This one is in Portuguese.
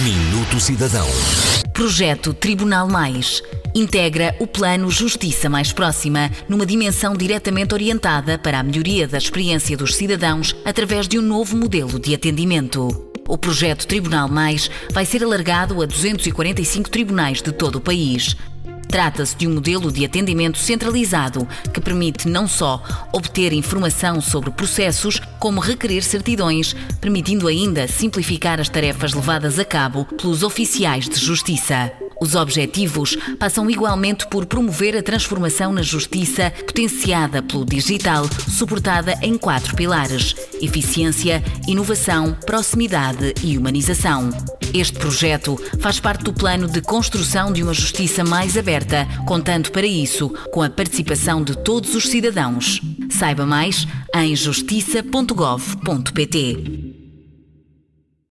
Minuto Cidadão. Projeto Tribunal Mais. Integra o plano Justiça Mais Próxima numa dimensão diretamente orientada para a melhoria da experiência dos cidadãos através de um novo modelo de atendimento. O projeto Tribunal Mais vai ser alargado a 245 tribunais de todo o país. Trata-se de um modelo de atendimento centralizado que permite não só obter informação sobre processos, como requerer certidões, permitindo ainda simplificar as tarefas levadas a cabo pelos oficiais de justiça. Os objetivos passam igualmente por promover a transformação na justiça potenciada pelo digital, suportada em quatro pilares: eficiência, inovação, proximidade e humanização. Este projeto faz parte do plano de construção de uma justiça mais aberta, contando para isso com a participação de todos os cidadãos. Saiba mais em justiça.gov.pt.